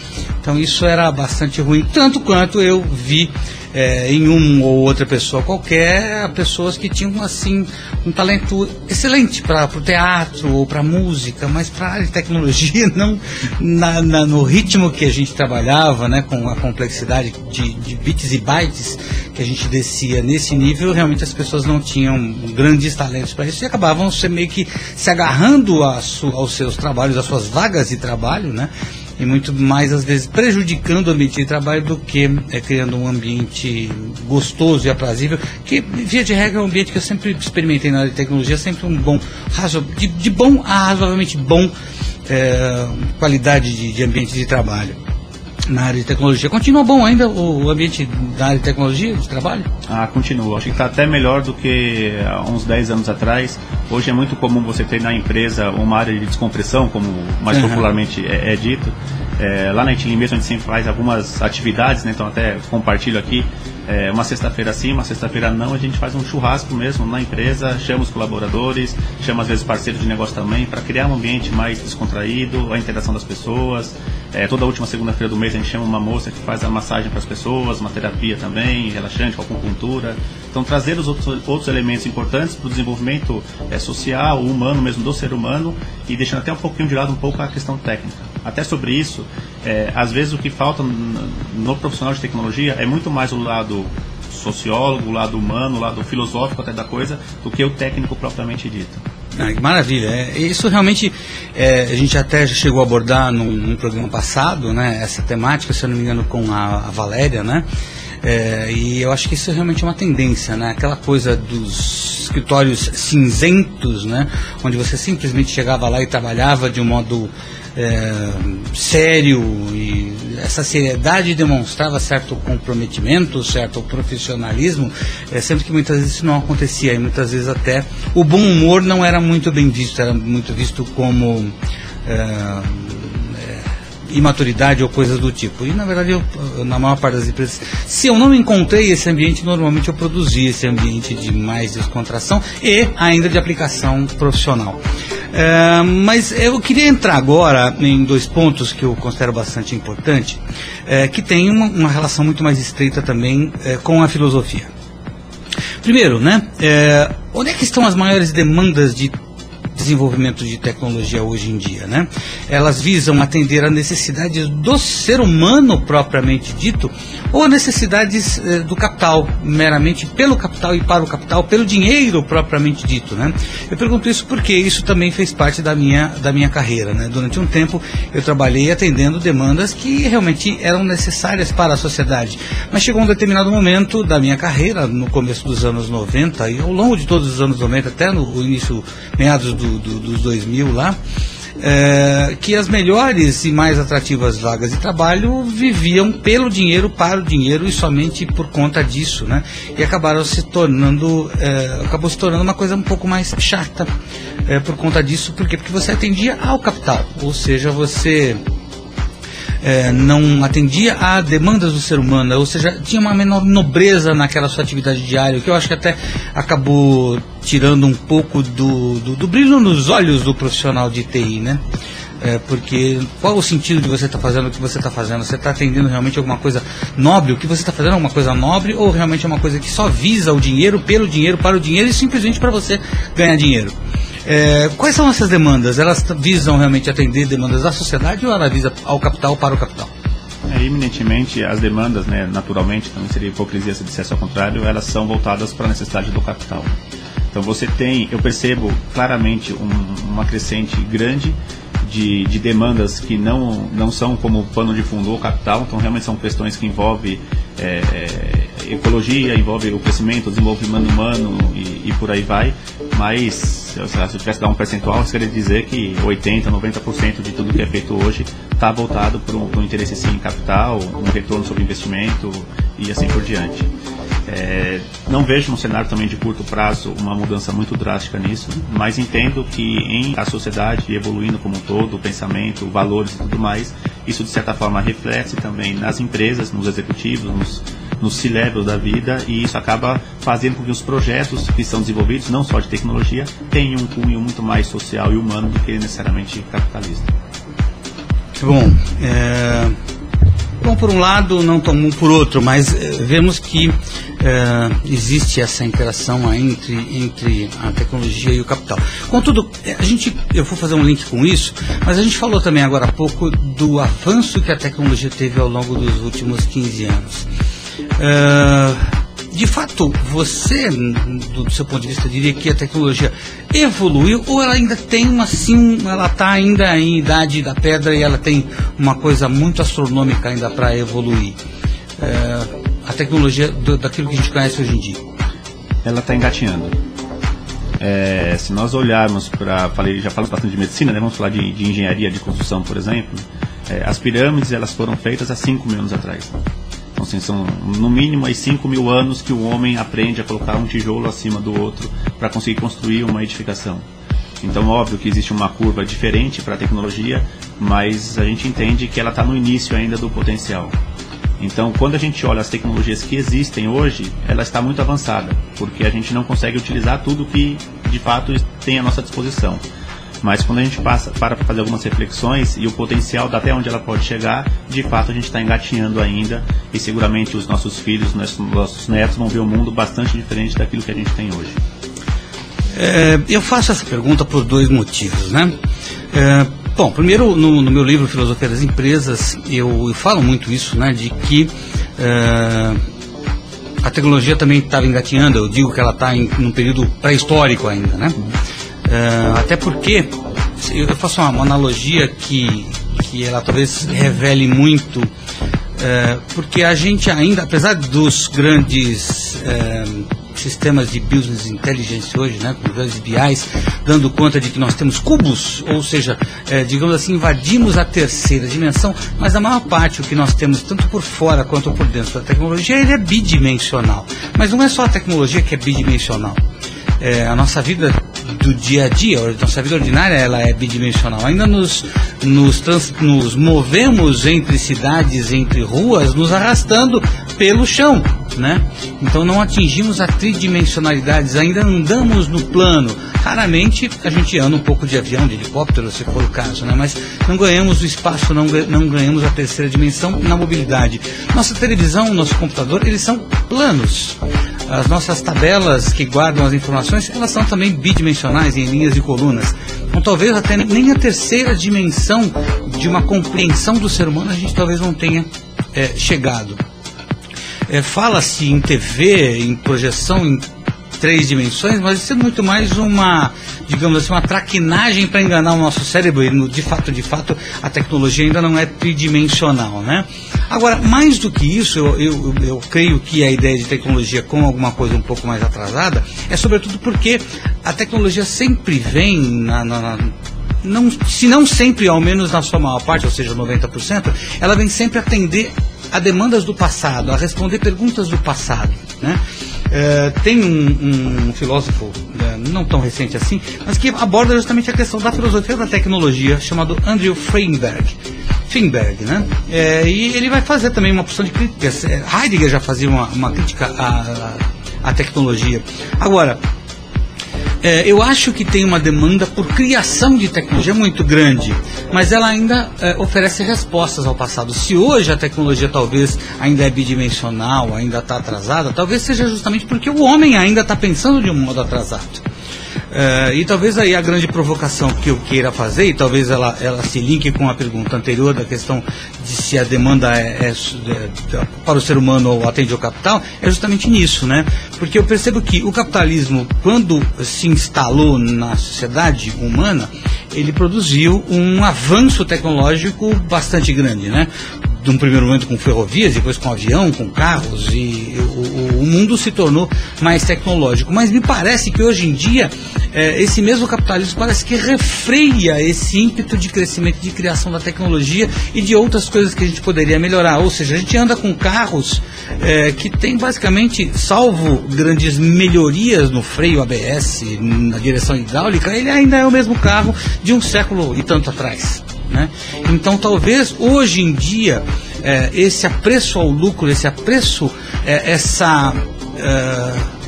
Então isso era bastante ruim, tanto quanto eu vi é, em uma ou outra pessoa qualquer, pessoas que tinham assim um talento excelente para o teatro ou para música, mas para a área de tecnologia não na, na, no ritmo que a gente trabalhava, né, com a complexidade de, de bits e bytes que a gente descia nesse nível, realmente as pessoas não tinham grandes talentos para isso e acabavam se meio que se agarrando a su, aos seus trabalhos, às suas vagas de trabalho, né? E muito mais às vezes prejudicando o ambiente de trabalho do que é, criando um ambiente gostoso e aprazível, que via de regra é um ambiente que eu sempre experimentei na área de tecnologia, sempre um bom, de, de bom a razoavelmente bom é, qualidade de, de ambiente de trabalho na área de tecnologia. Continua bom ainda o ambiente da área de tecnologia, de trabalho? Ah, continua. Acho que está até melhor do que há uns 10 anos atrás. Hoje é muito comum você ter na empresa uma área de descompressão, como mais uhum. popularmente é, é dito. É, lá na Italy mesmo a gente sempre faz algumas atividades, né? então até compartilho aqui. É, uma sexta-feira sim, uma sexta-feira não, a gente faz um churrasco mesmo na empresa, chama os colaboradores, chama às vezes parceiros de negócio também, para criar um ambiente mais descontraído, a integração das pessoas. É, toda última segunda-feira do mês a gente chama uma moça que faz a massagem para as pessoas, uma terapia também, relaxante, com acupuntura. Então trazer os outros, outros elementos importantes para o desenvolvimento é, social, humano mesmo, do ser humano, e deixando até um pouquinho de lado um pouco a questão técnica. Até sobre isso, é, às vezes o que falta no profissional de tecnologia é muito mais o lado sociólogo, o lado humano, o lado filosófico até da coisa, do que o técnico propriamente dito. Ah, maravilha. É, isso realmente é, a gente até já chegou a abordar num, num, programa passado, né? Essa temática, se eu não me engano, com a, a Valéria, né? É, e eu acho que isso realmente é uma tendência, né? Aquela coisa dos escritórios cinzentos, né? Onde você simplesmente chegava lá e trabalhava de um modo é, sério e essa seriedade demonstrava certo comprometimento, certo profissionalismo, é, sempre que muitas vezes isso não acontecia e muitas vezes até o bom humor não era muito bem visto, era muito visto como é, imaturidade ou coisas do tipo. E na verdade, eu, na maior parte das empresas, se eu não encontrei esse ambiente, normalmente eu produzi esse ambiente de mais descontração e ainda de aplicação profissional. É, mas eu queria entrar agora em dois pontos que eu considero bastante importante, é, que tem uma, uma, relação muito mais estreita também é, com a filosofia. Primeiro, né, é, onde é que estão as maiores demandas de desenvolvimento de tecnologia hoje em dia, né? Elas visam atender a necessidades do ser humano propriamente dito ou necessidades eh, do capital, meramente pelo capital e para o capital, pelo dinheiro propriamente dito, né? Eu pergunto isso porque isso também fez parte da minha, da minha carreira, né? Durante um tempo eu trabalhei atendendo demandas que realmente eram necessárias para a sociedade, mas chegou um determinado momento da minha carreira, no começo dos anos 90 e ao longo de todos os anos 90 até no início, meados do do, dos 2000 lá, é, que as melhores e mais atrativas vagas de trabalho viviam pelo dinheiro, para o dinheiro e somente por conta disso, né? E acabaram se tornando, é, acabou se tornando uma coisa um pouco mais chata é, por conta disso, por quê? Porque você atendia ao capital, ou seja, você é, não atendia a demandas do ser humano, ou seja, tinha uma menor nobreza naquela sua atividade diária, que eu acho que até acabou tirando um pouco do, do, do brilho nos olhos do profissional de TI, né? É, porque qual o sentido de você estar tá fazendo o que você está fazendo? Você está atendendo realmente alguma coisa nobre? O que você está fazendo é alguma coisa nobre ou realmente é uma coisa que só visa o dinheiro, pelo dinheiro, para o dinheiro e simplesmente para você ganhar dinheiro? É, quais são essas demandas? Elas visam realmente atender demandas da sociedade ou ela visa ao capital para o capital? É, eminentemente, as demandas, né, naturalmente, também seria hipocrisia se dissesse ao contrário, elas são voltadas para a necessidade do capital. Então você tem, eu percebo claramente um, uma crescente grande de, de, demandas que não, não são como pano de fundo ou capital, então realmente são questões que envolvem é, é, ecologia, envolve o crescimento, o desenvolvimento humano e, e por aí vai, mas se eu tivesse dar um percentual, eu queria dizer que 80%, 90% de tudo que é feito hoje está voltado para um, interesse sim em capital, um retorno sobre investimento e assim por diante. É, não vejo no cenário também de curto prazo uma mudança muito drástica nisso, mas entendo que em a sociedade evoluindo como um todo, o pensamento, valores e tudo mais, isso de certa forma reflete também nas empresas, nos executivos, nos, nos C-levels da vida e isso acaba fazendo com que os projetos que são desenvolvidos, não só de tecnologia, tenham um cunho muito mais social e humano do que necessariamente capitalista. Bom, é, bom por um lado, não tão por outro, mas é, vemos que é, existe essa interação entre, entre a tecnologia e o capital. Contudo, é, a gente, eu vou fazer um link com isso, mas a gente falou também agora há pouco do avanço que a tecnologia teve ao longo dos últimos 15 anos. É, de fato, você, do seu ponto de vista, diria que a tecnologia evoluiu ou ela ainda tem uma sim, ela está ainda em idade da pedra e ela tem uma coisa muito astronômica ainda para evoluir? É, a tecnologia do, daquilo que a gente conhece hoje em dia? Ela está engatinhando. É, se nós olharmos para, falei, já falamos bastante de medicina, né? vamos falar de, de engenharia de construção, por exemplo. É, as pirâmides elas foram feitas há 5 mil anos atrás. Então, assim, são no mínimo aí 5 mil anos que o homem aprende a colocar um tijolo acima do outro para conseguir construir uma edificação. Então, óbvio que existe uma curva diferente para a tecnologia, mas a gente entende que ela está no início ainda do potencial. Então, quando a gente olha as tecnologias que existem hoje, ela está muito avançada, porque a gente não consegue utilizar tudo que de fato tem à nossa disposição. Mas quando a gente passa para fazer algumas reflexões e o potencial até onde ela pode chegar, de fato a gente está engatinhando ainda e seguramente os nossos filhos, nossos netos vão ver um mundo bastante diferente daquilo que a gente tem hoje. É, eu faço essa pergunta por dois motivos, né? É, bom, primeiro no, no, meu livro Filosofia das Empresas eu, eu, falo muito isso, né? De que é, a tecnologia também estava engatinhando. Eu digo que ela está em um período pré-histórico ainda, né? É, até porque eu faço uma, uma, analogia que que ela talvez revele muito é, porque a gente ainda, apesar dos grandes é, sistemas de business intelligence hoje, né, com grandes BIs, dando conta de que nós temos cubos, ou seja, é, digamos assim, invadimos a terceira dimensão, mas a maior parte o que nós temos, tanto por fora quanto por dentro da tecnologia, ele é bidimensional. Mas não é só a tecnologia que é bidimensional. É, a nossa vida do dia a dia, a nossa vida ordinária ela é bidimensional. Ainda nos, nos, trans, nos movemos entre cidades, entre ruas, nos arrastando pelo chão, né? Então não atingimos a tridimensionalidade, ainda andamos no plano. Raramente a gente anda um pouco de avião, de helicóptero, se for o caso, né? Mas não ganhamos o espaço, não, não ganhamos a terceira dimensão na mobilidade. Nossa televisão, nosso computador, eles são planos as nossas tabelas que guardam as informações, elas são também bidimensionais em linhas e colunas. Então talvez até nem a terceira dimensão de uma compreensão do ser humano a gente talvez não tenha é, chegado. É, Fala-se em TV, em projeção em três dimensões, mas isso é muito mais uma, digamos assim, uma traquinagem para enganar o nosso cérebro. E, de fato, de fato, a tecnologia ainda não é tridimensional, né? Agora, mais do que isso, eu, eu, eu creio que a ideia de tecnologia com alguma coisa um pouco mais atrasada é sobretudo porque a tecnologia sempre vem na, na não, se não sempre, ao menos na sua maior parte, ou seja, 90%, ela vem sempre atender a demandas do passado, a responder perguntas do passado. Né? É, tem um, um filósofo, é, não tão recente assim, mas que aborda justamente a questão da filosofia da tecnologia, chamado Andrew Feinberg. Feinberg, né? É, e ele vai fazer também uma porção de críticas. É, Heidegger já fazia uma, uma crítica à, à tecnologia. Agora, é, eu acho que tem uma demanda por criação de tecnologia muito grande, mas ela ainda é, oferece respostas ao passado. Se hoje a tecnologia talvez ainda é bidimensional, ainda está atrasada, talvez seja justamente porque o homem ainda está pensando de um modo atrasado. Uh, e talvez aí a grande provocação que eu queira fazer, e talvez ela, ela se linke com a pergunta anterior da questão de se a demanda é, é, é, para o ser humano ou atende ao capital, é justamente nisso, né? Porque eu percebo que o capitalismo, quando se instalou na sociedade humana, ele produziu um avanço tecnológico bastante grande, né? De um primeiro momento com ferrovias, depois com avião, com carros, e o, o mundo se tornou mais tecnológico. Mas me parece que hoje em dia é, esse mesmo capitalismo parece que refreia esse ímpeto de crescimento, de criação da tecnologia e de outras coisas que a gente poderia melhorar. Ou seja, a gente anda com carros é, que tem basicamente, salvo grandes melhorias no freio ABS, na direção hidráulica, ele ainda é o mesmo carro de um século e tanto atrás. Né? Então, talvez hoje em dia, é, esse apreço ao lucro, esse apreço, é, essa é,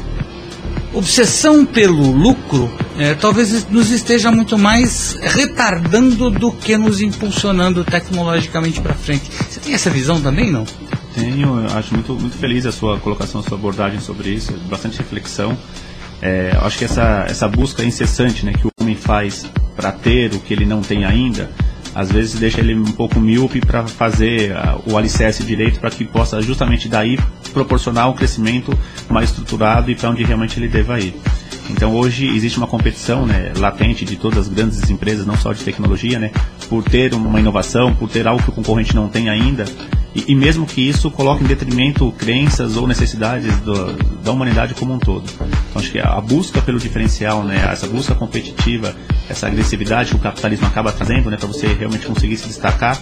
obsessão pelo lucro, é, talvez nos esteja muito mais retardando do que nos impulsionando tecnologicamente para frente. Você tem essa visão também, não? Tenho, acho muito, muito feliz a sua colocação, a sua abordagem sobre isso, bastante reflexão. É, acho que essa, essa busca incessante né, que o homem faz para ter o que ele não tem ainda, às vezes deixa ele um pouco míope para fazer uh, o alicerce direito para que possa justamente daí proporcionar um crescimento mais estruturado e para onde realmente ele deva ir. Então hoje existe uma competição né, latente de todas as grandes empresas, não só de tecnologia, né, por ter uma inovação, por ter algo que o concorrente não tem ainda, e, e mesmo que isso coloque em detrimento crenças ou necessidades do, da humanidade como um todo. Então acho que a busca pelo diferencial, né, essa busca competitiva, essa agressividade que o capitalismo acaba trazendo né, para você realmente conseguir se destacar,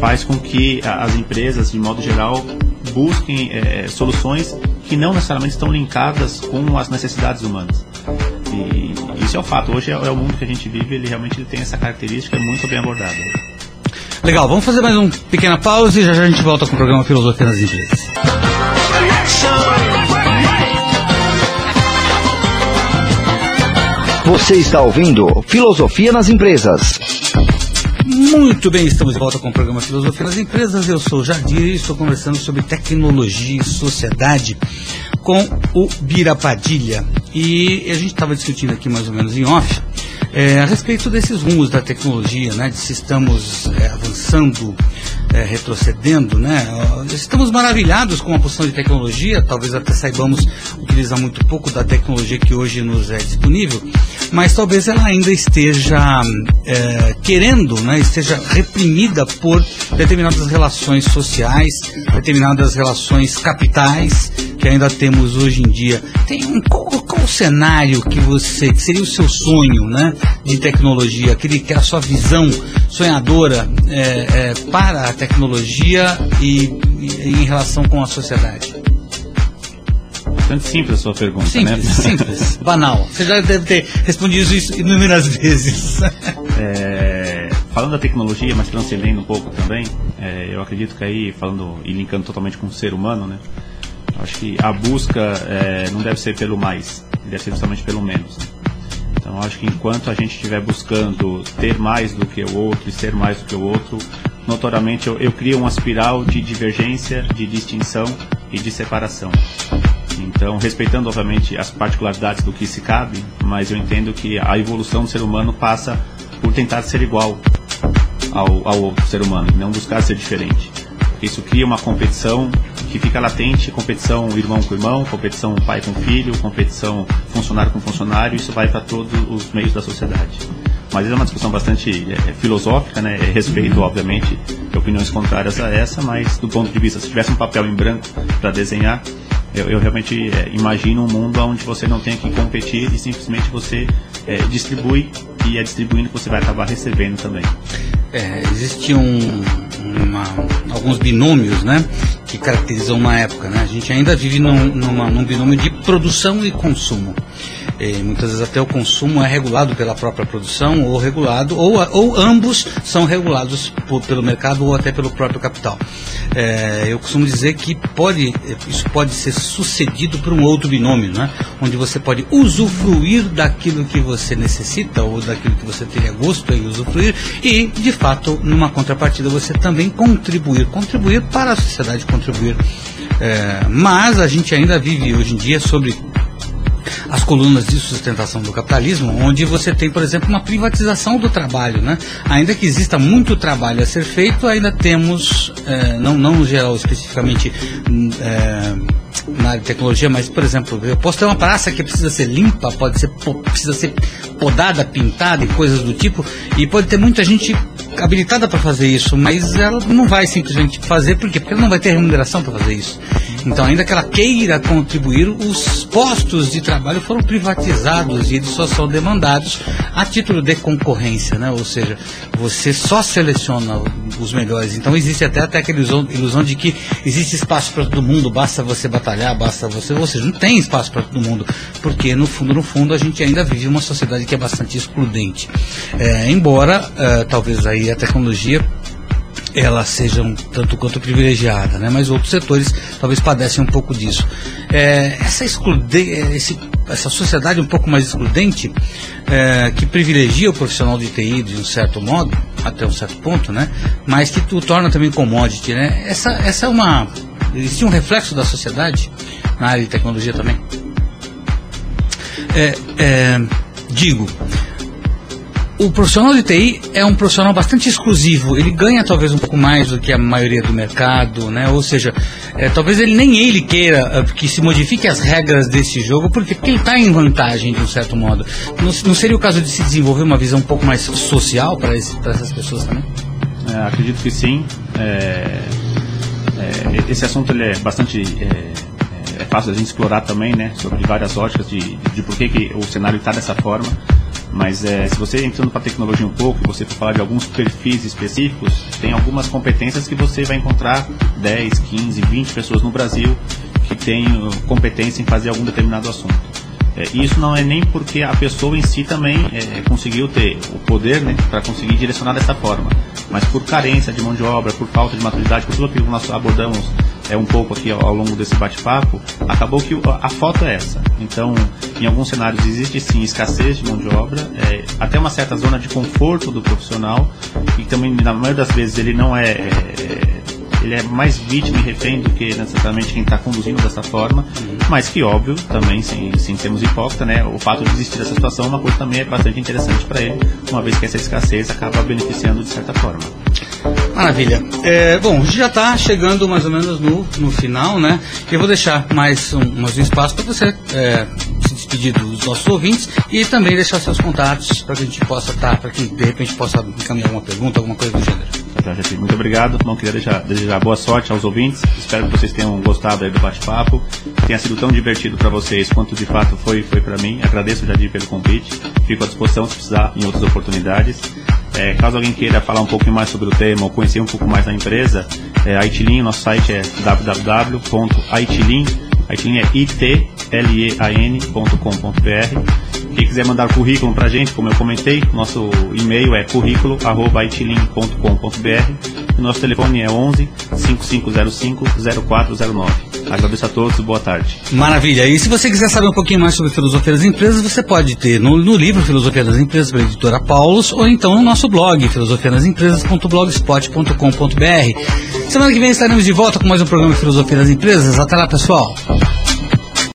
faz com que as empresas, de modo geral, busquem é, soluções que não necessariamente estão linkadas com as necessidades humanas. E isso é o fato. Hoje é, é o mundo que a gente vive, ele realmente ele tem essa característica muito bem abordada. Legal, vamos fazer mais uma pequena pausa e já já a gente volta com o programa Filosofia nas Empresas. Você está ouvindo Filosofia nas Empresas. Muito bem, estamos de volta com o programa Filosofia nas Empresas. Eu sou o Jardim e estou conversando sobre tecnologia e sociedade com o Bira Padilha. E a gente estava discutindo aqui mais ou menos em off é, a respeito desses rumos da tecnologia, né, de se estamos é, avançando, é, retrocedendo, né, estamos maravilhados com a posição de tecnologia, talvez até saibamos utilizar muito pouco da tecnologia que hoje nos é disponível, mas talvez ela ainda esteja é, querendo, né, esteja reprimida por determinadas relações sociais, determinadas relações capitais que ainda temos hoje em dia. Tem um qual o cenário que você que seria o seu sonho, né? de tecnologia, aquele que é a sua visão sonhadora é, é, para a tecnologia e, e, em relação com a sociedade? Bastante simples a sua pergunta, simples, né? Simples, banal. Você já deve ter respondido isso inúmeras vezes. É, falando da tecnologia, mas transcendendo um pouco também, é, eu acredito que aí, falando e linkando totalmente com o ser humano, né? Acho que a busca é, não deve ser pelo mais, deve ser pelo menos. Né? Então acho que enquanto a gente estiver buscando ter mais do que o outro e ser mais do que o outro, notoriamente eu, eu crio uma espiral de divergência, de distinção e de separação. Então, respeitando obviamente as particularidades do que se cabe, mas eu entendo que a evolução do ser humano passa por tentar ser igual ao, ao outro ser humano, não buscar ser diferente. Isso cria uma competição que fica latente, competição irmão com irmão, competição pai com filho, competição funcionário com funcionário, isso vai para todos os meios da sociedade. Mas é uma discussão bastante é, filosófica, né? É respeito, obviamente, opiniões contrárias a essa, mas do ponto de vista, se tivesse um papel em branco para desenhar, eu, eu realmente é, imagino um mundo onde você não tem que competir e simplesmente você é, distribui e é distribuindo que você vai acabar recebendo também. É, existiam uma, alguns binômios, né, que caracterizam uma época, né? A gente ainda vive num, numa, num binômio de produção e consumo. E muitas vezes até o consumo é regulado pela própria produção ou regulado ou, ou ambos são regulados por, pelo mercado ou até pelo próprio capital. É, eu costumo dizer que pode isso pode ser sucedido por um outro binômio, né? onde você pode usufruir daquilo que você necessita ou daquilo que você teria gosto em usufruir e de fato numa contrapartida você também contribuir, contribuir para a sociedade, contribuir. É, mas a gente ainda vive hoje em dia sobre as colunas de sustentação do capitalismo, onde você tem, por exemplo, uma privatização do trabalho. Né? Ainda que exista muito trabalho a ser feito, ainda temos, é, não, não no geral especificamente é, na área de tecnologia, mas, por exemplo, eu posso ter uma praça que precisa ser limpa, pode ser, precisa ser podada, pintada e coisas do tipo, e pode ter muita gente habilitada para fazer isso, mas ela não vai simplesmente fazer, por quê? Porque ela não vai ter remuneração para fazer isso. Então, ainda que ela queira contribuir, os postos de trabalho foram privatizados e eles só são demandados a título de concorrência, né? Ou seja, você só seleciona os melhores. Então, existe até, até aquela ilusão, ilusão de que existe espaço para todo mundo, basta você batalhar, basta você. Ou seja, não tem espaço para todo mundo, porque no fundo, no fundo, a gente ainda vive uma sociedade que é bastante excludente. É, embora, é, talvez aí a tecnologia ela seja um tanto quanto privilegiada, né? mas outros setores talvez padecem um pouco disso. É, essa, exclude, esse, essa sociedade um pouco mais excludente, é, que privilegia o profissional de TI de um certo modo, até um certo ponto, né? mas que o torna também commodity, né? essa, essa é uma. Existe um reflexo da sociedade na área de tecnologia também. É, é, digo, o profissional de TI é um profissional bastante exclusivo. Ele ganha talvez um pouco mais do que a maioria do mercado, né? Ou seja, é, talvez ele nem ele queira uh, que se modifique as regras desse jogo, porque, porque ele está em vantagem de um certo modo. Não, não, seria o caso de se desenvolver uma visão um pouco mais social para essas pessoas também? É, acredito que sim. É, é, esse assunto ele é bastante é, é fácil a gente explorar também, né? Sobre várias óticas de, de por que, que o cenário está dessa forma. Mas é, se você entrando para tecnologia um pouco, você for falar de alguns perfis específicos, tem algumas competências que você vai encontrar 10, 15, 20 pessoas no Brasil que têm uh, competência em fazer algum determinado assunto. É, isso não é nem porque a pessoa em si também é, conseguiu ter o poder né, para conseguir direcionar dessa forma, mas por carência de mão de obra, por falta de maturidade, por tudo aquilo que nós abordamos é um pouco aqui ao, ao longo desse bate-papo, acabou que a, a foto é essa. Então, em alguns cenários existe sim escassez de mão de obra, é, até uma certa zona de conforto do profissional, e também na maioria das vezes ele não é, é ele é mais vítima e refém do que necessariamente quem está conduzindo dessa forma, mas que óbvio, também sem, sem sermos hipócritas, né, o fato de existir essa situação é uma coisa também é bastante interessante para ele, uma vez que essa escassez acaba beneficiando de certa forma. Maravilha. É, bom, já está chegando mais ou menos no, no final, né? Eu vou deixar mais um, mais um espaço para você é, se despedir dos nossos ouvintes e também deixar seus contatos para que a gente possa estar, tá, para que de repente possa encaminhar alguma pergunta, alguma coisa do gênero. Muito obrigado. Não queria deixar, desejar boa sorte aos ouvintes. Espero que vocês tenham gostado do bate-papo. Tenha sido tão divertido para vocês quanto de fato foi, foi para mim. Agradeço, Jadir, pelo convite. Fico à disposição se precisar em outras oportunidades. É, caso alguém queira falar um pouco mais sobre o tema ou conhecer um pouco mais da empresa, é, a Itilin, nosso site é www.itilin, Itilin é quem quiser mandar currículo para a gente, como eu comentei, nosso e-mail é currículo.itilin.com.br e nosso telefone é 11 5505 0409. Agradeço a todos, boa tarde. Maravilha. E se você quiser saber um pouquinho mais sobre filosofia das empresas, você pode ter no, no livro Filosofia das Empresas, pela editora Paulus, ou então no nosso blog, filosofiadasempresas.blogspot.com.br. Semana que vem estaremos de volta com mais um programa Filosofia das Empresas. Até lá, pessoal.